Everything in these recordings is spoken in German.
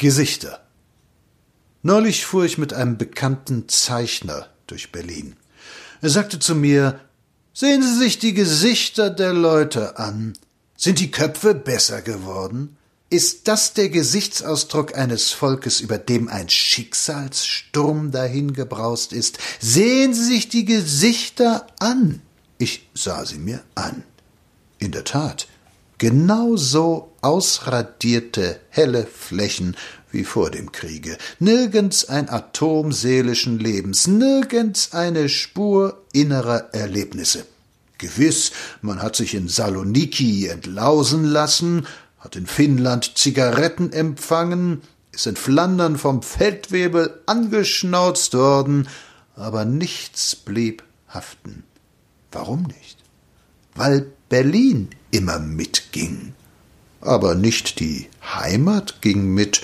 Gesichter. Neulich fuhr ich mit einem bekannten Zeichner durch Berlin. Er sagte zu mir, Sehen Sie sich die Gesichter der Leute an. Sind die Köpfe besser geworden? Ist das der Gesichtsausdruck eines Volkes, über dem ein Schicksalssturm dahingebraust ist? Sehen Sie sich die Gesichter an. Ich sah sie mir an. In der Tat, genauso ausradierte helle Flächen wie vor dem Kriege, nirgends ein Atom seelischen Lebens, nirgends eine Spur innerer Erlebnisse. Gewiss, man hat sich in Saloniki entlausen lassen, hat in Finnland Zigaretten empfangen, ist in Flandern vom Feldwebel angeschnauzt worden, aber nichts blieb haften. Warum nicht? Weil Berlin immer mitging. Aber nicht die Heimat ging mit.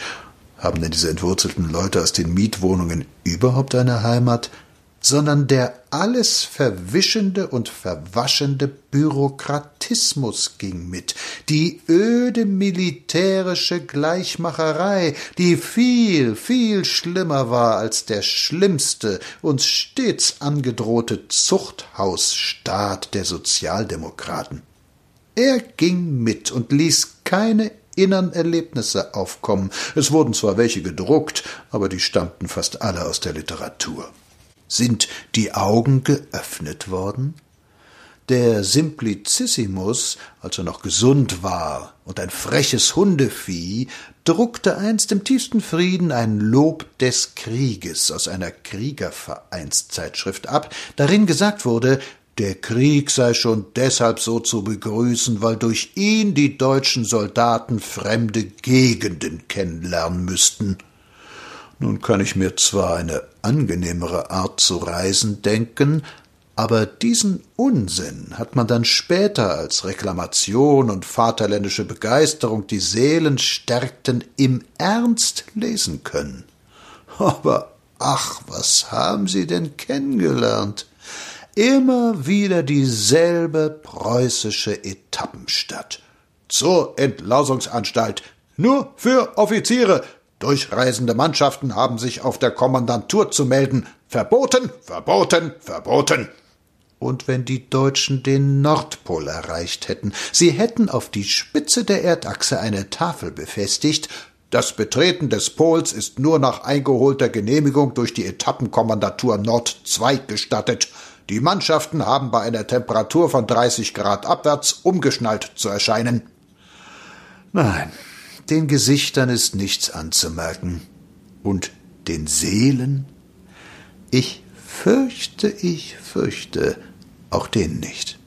Haben denn diese entwurzelten Leute aus den Mietwohnungen überhaupt eine Heimat? sondern der alles verwischende und verwaschende Bürokratismus ging mit, die öde militärische Gleichmacherei, die viel, viel schlimmer war als der schlimmste, uns stets angedrohte Zuchthausstaat der Sozialdemokraten. Er ging mit und ließ keine innern Erlebnisse aufkommen. Es wurden zwar welche gedruckt, aber die stammten fast alle aus der Literatur. Sind die Augen geöffnet worden? Der Simplicissimus, als er noch gesund war und ein freches Hundevieh, druckte einst im tiefsten Frieden ein Lob des Krieges aus einer Kriegervereinszeitschrift ab, darin gesagt wurde, der Krieg sei schon deshalb so zu begrüßen, weil durch ihn die deutschen Soldaten fremde Gegenden kennenlernen müssten. Nun kann ich mir zwar eine angenehmere Art zu reisen denken, aber diesen Unsinn hat man dann später als Reklamation und vaterländische Begeisterung die Seelen stärkten im Ernst lesen können. Aber ach, was haben Sie denn kennengelernt? Immer wieder dieselbe preußische Etappenstadt. Zur Entlausungsanstalt. Nur für Offiziere. Durchreisende Mannschaften haben sich auf der Kommandantur zu melden. Verboten, verboten, verboten. Und wenn die Deutschen den Nordpol erreicht hätten, sie hätten auf die Spitze der Erdachse eine Tafel befestigt, das Betreten des Pols ist nur nach eingeholter Genehmigung durch die Etappenkommandatur Nord 2 gestattet. Die Mannschaften haben bei einer Temperatur von 30 Grad abwärts umgeschnallt zu erscheinen. Nein, den Gesichtern ist nichts anzumerken. Und den Seelen? Ich fürchte, ich fürchte, auch denen nicht.